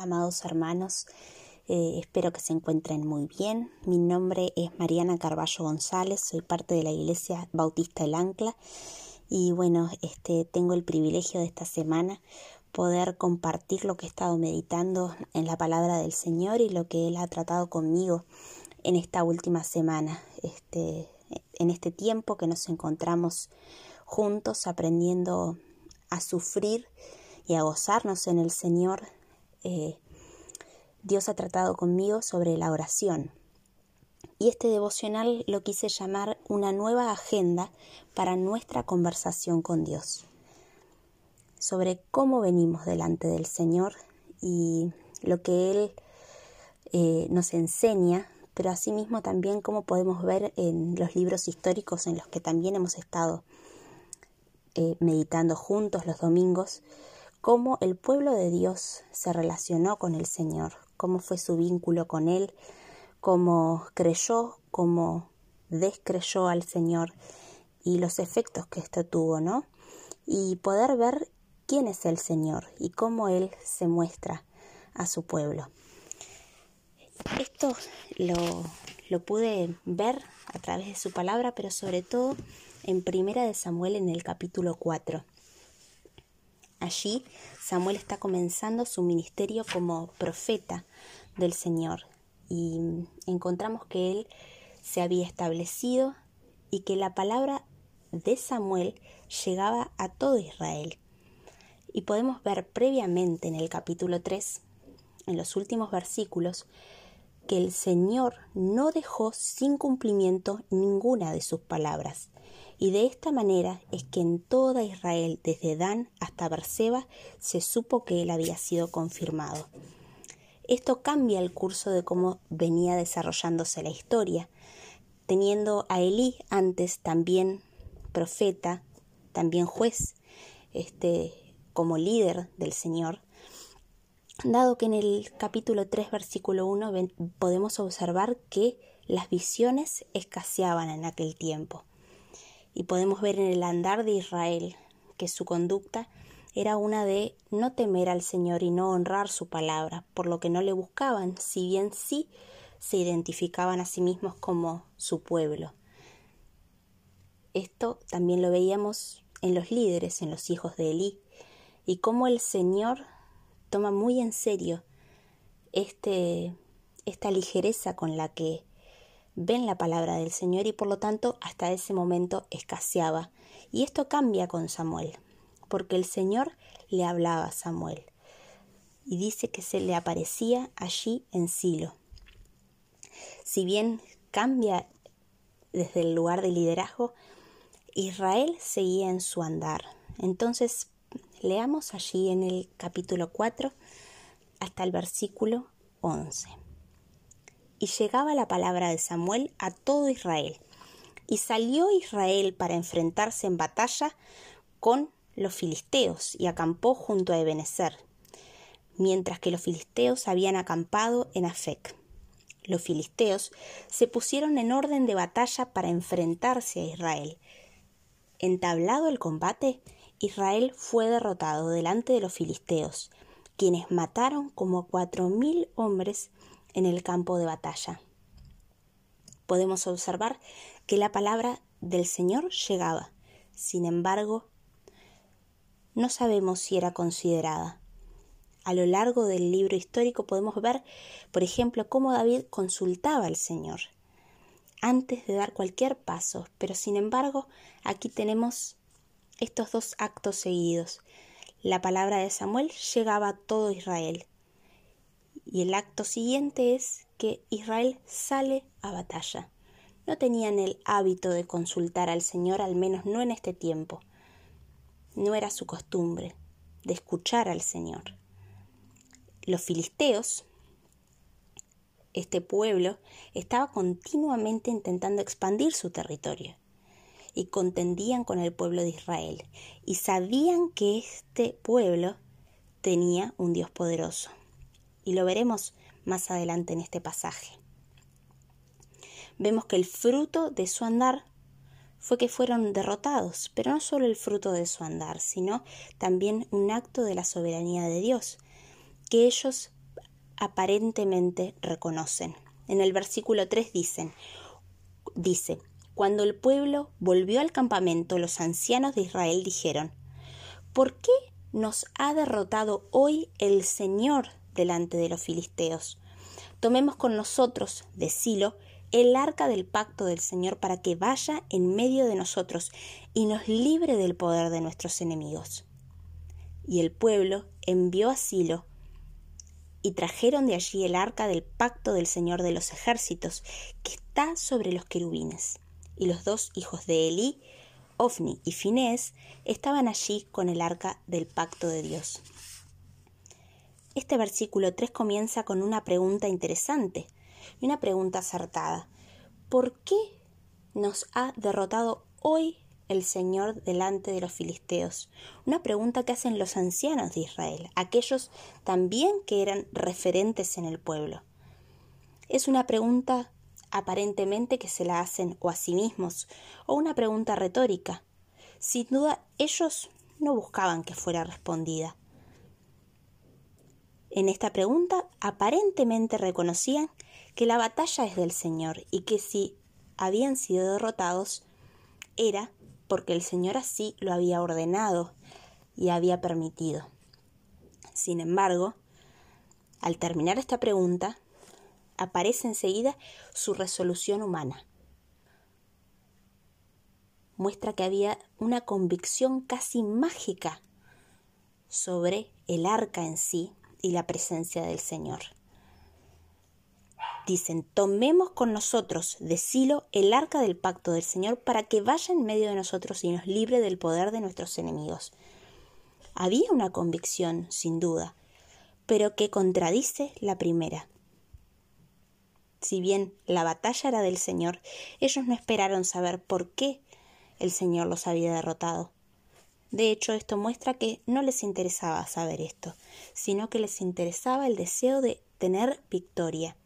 amados hermanos. Eh, espero que se encuentren muy bien. Mi nombre es Mariana Carballo González, soy parte de la Iglesia Bautista El Ancla y bueno, este, tengo el privilegio de esta semana poder compartir lo que he estado meditando en la palabra del Señor y lo que Él ha tratado conmigo en esta última semana, este, en este tiempo que nos encontramos juntos aprendiendo a sufrir y a gozarnos en el Señor. Eh, Dios ha tratado conmigo sobre la oración. Y este devocional lo quise llamar una nueva agenda para nuestra conversación con Dios. Sobre cómo venimos delante del Señor y lo que Él eh, nos enseña, pero asimismo también cómo podemos ver en los libros históricos en los que también hemos estado eh, meditando juntos los domingos, cómo el pueblo de Dios se relacionó con el Señor, cómo fue su vínculo con Él, cómo creyó, cómo descreyó al Señor y los efectos que esto tuvo, ¿no? Y poder ver quién es el Señor y cómo Él se muestra a su pueblo. Esto lo, pude ver a través de su palabra, pero sobre todo en Primera de Samuel en el capítulo 4. Allí Samuel está comenzando su ministerio como profeta del Señor y encontramos que él se había establecido y que la palabra de Samuel llegaba a todo Israel. Y podemos ver previamente en el capítulo 3, en los últimos versículos, que el Señor no dejó sin cumplimiento ninguna de sus palabras. Y de esta manera es que en toda Israel, desde Dan hasta Berseba, se supo que él había sido confirmado. Esto cambia el curso de cómo venía desarrollándose la historia, teniendo a Elí antes también profeta, también juez, este, como líder del Señor, dado que en el capítulo 3, versículo 1 podemos observar que las visiones escaseaban en aquel tiempo y podemos ver en el andar de Israel que su conducta era una de no temer al Señor y no honrar su palabra, por lo que no le buscaban, si bien sí se identificaban a sí mismos como su pueblo. Esto también lo veíamos en los líderes, en los hijos de Elí, y cómo el Señor toma muy en serio este, esta ligereza con la que ven la palabra del Señor y por lo tanto hasta ese momento escaseaba. Y esto cambia con Samuel, porque el Señor le hablaba a Samuel y dice que se le aparecía allí en Silo. Si bien cambia desde el lugar de liderazgo, Israel seguía en su andar. Entonces, leamos allí en el capítulo 4 hasta el versículo 11 y llegaba la palabra de Samuel a todo Israel. Y salió Israel para enfrentarse en batalla con los filisteos y acampó junto a Ebenezer, mientras que los filisteos habían acampado en Afec. Los filisteos se pusieron en orden de batalla para enfrentarse a Israel. Entablado el combate, Israel fue derrotado delante de los filisteos, quienes mataron como cuatro mil hombres en el campo de batalla. Podemos observar que la palabra del Señor llegaba, sin embargo, no sabemos si era considerada. A lo largo del libro histórico podemos ver, por ejemplo, cómo David consultaba al Señor antes de dar cualquier paso, pero sin embargo aquí tenemos estos dos actos seguidos. La palabra de Samuel llegaba a todo Israel y el acto siguiente es que Israel sale a batalla. No tenían el hábito de consultar al Señor, al menos no en este tiempo. No era su costumbre de escuchar al Señor. Los filisteos, este pueblo, estaba continuamente intentando expandir su territorio y contendían con el pueblo de Israel y sabían que este pueblo tenía un Dios poderoso y lo veremos más adelante en este pasaje. Vemos que el fruto de su andar fue que fueron derrotados, pero no solo el fruto de su andar, sino también un acto de la soberanía de Dios, que ellos aparentemente reconocen. En el versículo 3 dicen, dice, cuando el pueblo volvió al campamento, los ancianos de Israel dijeron, ¿por qué nos ha derrotado hoy el Señor delante de los filisteos? Tomemos con nosotros, de Silo, el arca del pacto del Señor para que vaya en medio de nosotros y nos libre del poder de nuestros enemigos. Y el pueblo envió a Silo y trajeron de allí el arca del pacto del Señor de los ejércitos, que está sobre los querubines. Y los dos hijos de Elí, Ofni y Finés, estaban allí con el arca del pacto de Dios. Este versículo 3 comienza con una pregunta interesante y una pregunta acertada. ¿Por qué nos ha derrotado hoy el Señor delante de los filisteos? Una pregunta que hacen los ancianos de Israel, aquellos también que eran referentes en el pueblo. Es una pregunta aparentemente que se la hacen o a sí mismos, o una pregunta retórica. Sin duda, ellos no buscaban que fuera respondida. En esta pregunta aparentemente reconocían que la batalla es del Señor y que si habían sido derrotados era porque el Señor así lo había ordenado y había permitido. Sin embargo, al terminar esta pregunta, aparece enseguida su resolución humana. Muestra que había una convicción casi mágica sobre el arca en sí y la presencia del Señor. Dicen, tomemos con nosotros de Silo el arca del pacto del Señor para que vaya en medio de nosotros y nos libre del poder de nuestros enemigos. Había una convicción, sin duda, pero que contradice la primera. Si bien la batalla era del Señor, ellos no esperaron saber por qué el Señor los había derrotado. De hecho, esto muestra que no les interesaba saber esto, sino que les interesaba el deseo de tener victoria.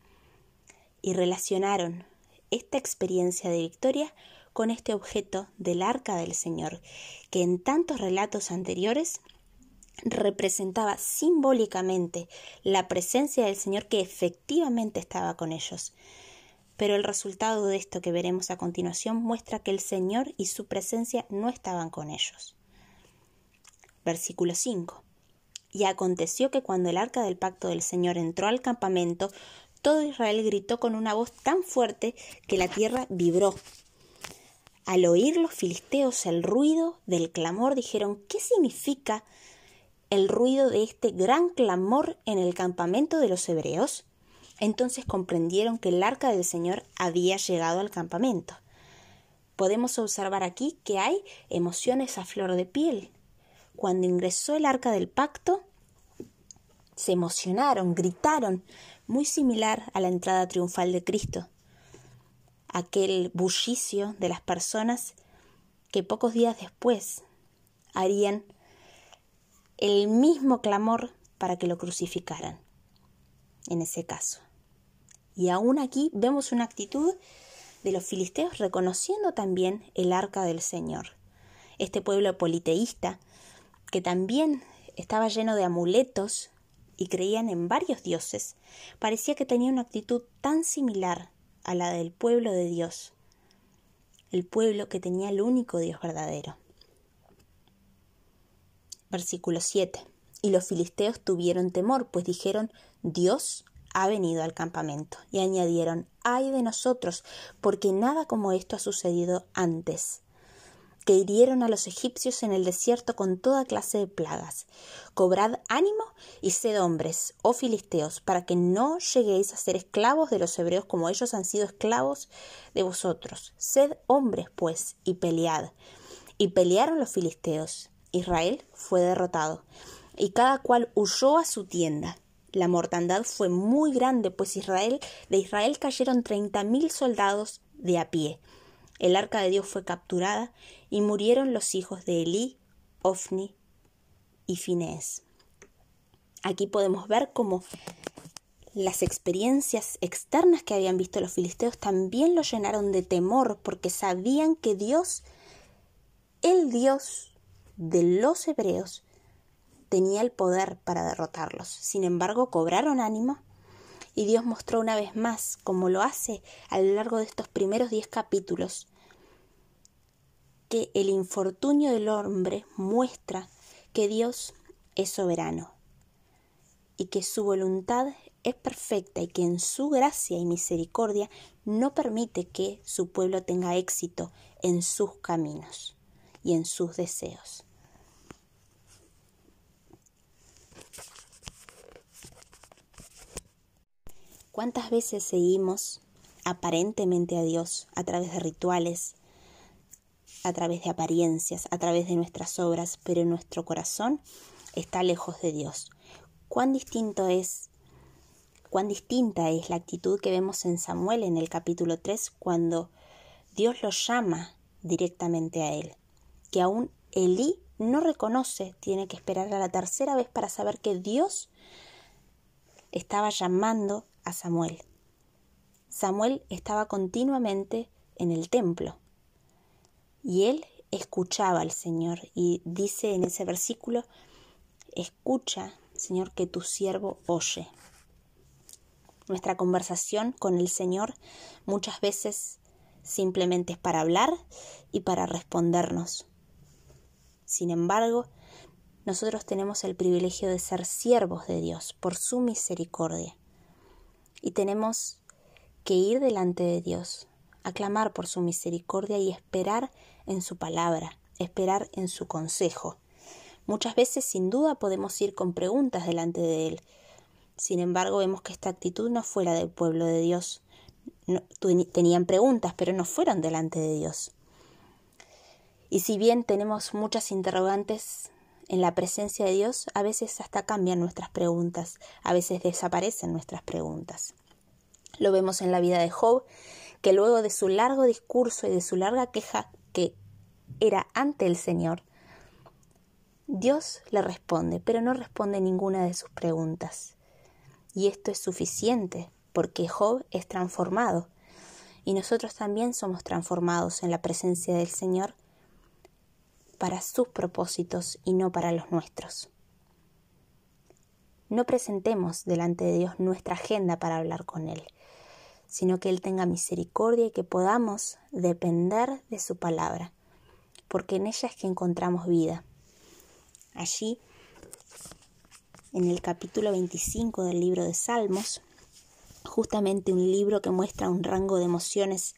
Y relacionaron esta experiencia de victoria con este objeto del arca del Señor, que en tantos relatos anteriores representaba simbólicamente la presencia del Señor que efectivamente estaba con ellos. Pero el resultado de esto que veremos a continuación muestra que el Señor y su presencia no estaban con ellos. Versículo 5. Y aconteció que cuando el arca del pacto del Señor entró al campamento, todo Israel gritó con una voz tan fuerte que la tierra vibró. Al oír los filisteos el ruido del clamor, dijeron ¿Qué significa el ruido de este gran clamor en el campamento de los hebreos? Entonces comprendieron que el arca del Señor había llegado al campamento. Podemos observar aquí que hay emociones a flor de piel cuando ingresó el arca del pacto, se emocionaron, gritaron, muy similar a la entrada triunfal de Cristo. Aquel bullicio de las personas que pocos días después harían el mismo clamor para que lo crucificaran, en ese caso. Y aún aquí vemos una actitud de los filisteos reconociendo también el arca del Señor. Este pueblo politeísta que también estaba lleno de amuletos y creían en varios dioses, parecía que tenía una actitud tan similar a la del pueblo de Dios, el pueblo que tenía el único Dios verdadero. Versículo 7. Y los filisteos tuvieron temor, pues dijeron, Dios ha venido al campamento. Y añadieron, ay de nosotros, porque nada como esto ha sucedido antes que hirieron a los egipcios en el desierto con toda clase de plagas. Cobrad ánimo y sed hombres, oh filisteos, para que no lleguéis a ser esclavos de los hebreos como ellos han sido esclavos de vosotros. Sed hombres, pues, y pelead. Y pelearon los filisteos. Israel fue derrotado, y cada cual huyó a su tienda. La mortandad fue muy grande, pues Israel, de Israel cayeron treinta mil soldados de a pie el arca de Dios fue capturada y murieron los hijos de Elí, Ofni y Finés. Aquí podemos ver cómo las experiencias externas que habían visto los filisteos también los llenaron de temor porque sabían que Dios, el Dios de los hebreos, tenía el poder para derrotarlos. Sin embargo, cobraron ánimo Y Dios mostró una vez más, como lo hace a lo largo de estos primeros diez capítulos, que el infortunio del hombre muestra que Dios es soberano y que su voluntad es perfecta y que en su gracia y misericordia no permite que su pueblo tenga éxito en sus caminos y en sus deseos. ¿Cuántas veces seguimos aparentemente a Dios a través de rituales, a través de apariencias, a través de nuestras obras, pero nuestro corazón está lejos de Dios? ¿Cuán distinto es cuán distinta es la actitud que vemos en Samuel en el capítulo 3 cuando Dios lo llama directamente a él, que aún Elí no reconoce, tiene que esperar a la tercera vez para saber que Dios estaba llamando a Samuel. Samuel estaba continuamente en el templo y él escuchaba al Señor y dice en ese versículo, escucha, Señor, que tu siervo oye. Nuestra conversación con el Señor muchas veces simplemente es para hablar y para respondernos. Sin embargo, nosotros tenemos el privilegio de ser siervos de Dios por su misericordia. Y tenemos que ir delante de Dios, aclamar por su misericordia y esperar en su palabra, esperar en su consejo. Muchas veces sin duda podemos ir con preguntas delante de Él, sin embargo, vemos que esta actitud no fuera del pueblo de Dios. tenían preguntas, pero no fueron delante de Dios. Y si bien tenemos muchas interrogantes en la presencia de Dios, a veces hasta cambian nuestras preguntas, a veces desaparecen nuestras preguntas. Lo vemos en la vida de Job, que luego de su largo discurso y de su larga queja que era ante el Señor, Dios le responde, pero no responde ninguna de sus preguntas. Y esto es suficiente, porque Job es transformado. Y nosotros también somos transformados en la presencia del Señor para sus propósitos y no para los nuestros. No presentemos delante de Dios nuestra agenda para hablar con Él, sino que Él tenga misericordia y que podamos depender de su palabra, porque en ella es que encontramos vida. Allí en el capítulo 25 del libro de Salmos, justamente un libro que muestra un rango de emociones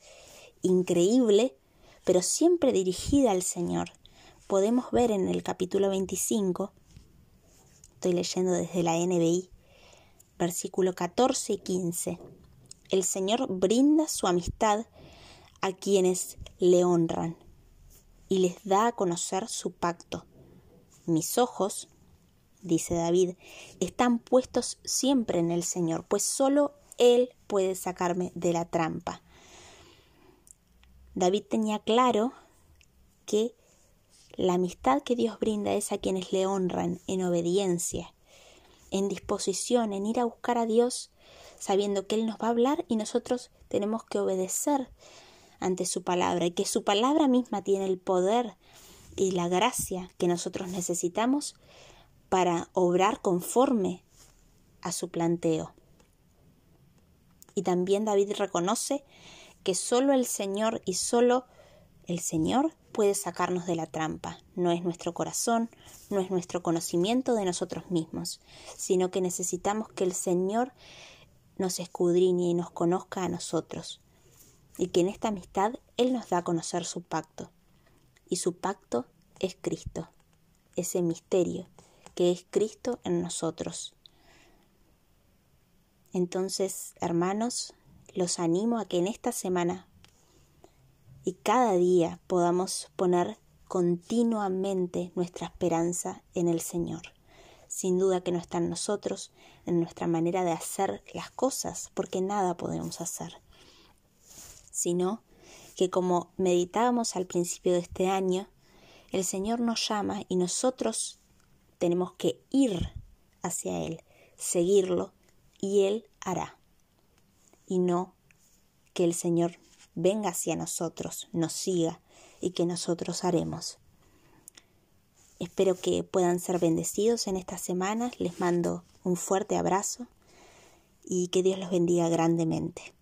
increíble, pero siempre dirigida al Señor. Podemos ver en el capítulo 25, estoy leyendo desde la NBI, versículo 14 y 15, el Señor brinda su amistad a quienes le honran y les da a conocer su pacto. Mis ojos dice David, están puestos siempre en el Señor, pues solo Él puede sacarme de la trampa. David tenía claro que la amistad que Dios brinda es a quienes le honran en obediencia, en disposición, en ir a buscar a Dios sabiendo que Él nos va a hablar y nosotros tenemos que obedecer ante su palabra y que su palabra misma tiene el poder y la gracia que nosotros necesitamos para obrar conforme a su planteo. Y también David reconoce que solo el Señor y solo el Señor puede sacarnos de la trampa. No es nuestro corazón, no es nuestro conocimiento de nosotros mismos, sino que necesitamos que el Señor nos escudriñe y nos conozca a nosotros, y que en esta amistad Él nos da a conocer su pacto. Y su pacto es Cristo, ese misterio que es Cristo en nosotros. Entonces, hermanos, los animo a que en esta semana y cada día podamos poner continuamente nuestra esperanza en el Señor. Sin duda que no está en nosotros, en nuestra manera de hacer las cosas, porque nada podemos hacer, sino que como meditábamos al principio de este año, el Señor nos llama y nosotros tenemos que ir hacia Él, seguirlo y Él hará. Y no que el Señor venga hacia nosotros, nos siga y que nosotros haremos. Espero que puedan ser bendecidos en estas semanas. Les mando un fuerte abrazo y que Dios los bendiga grandemente.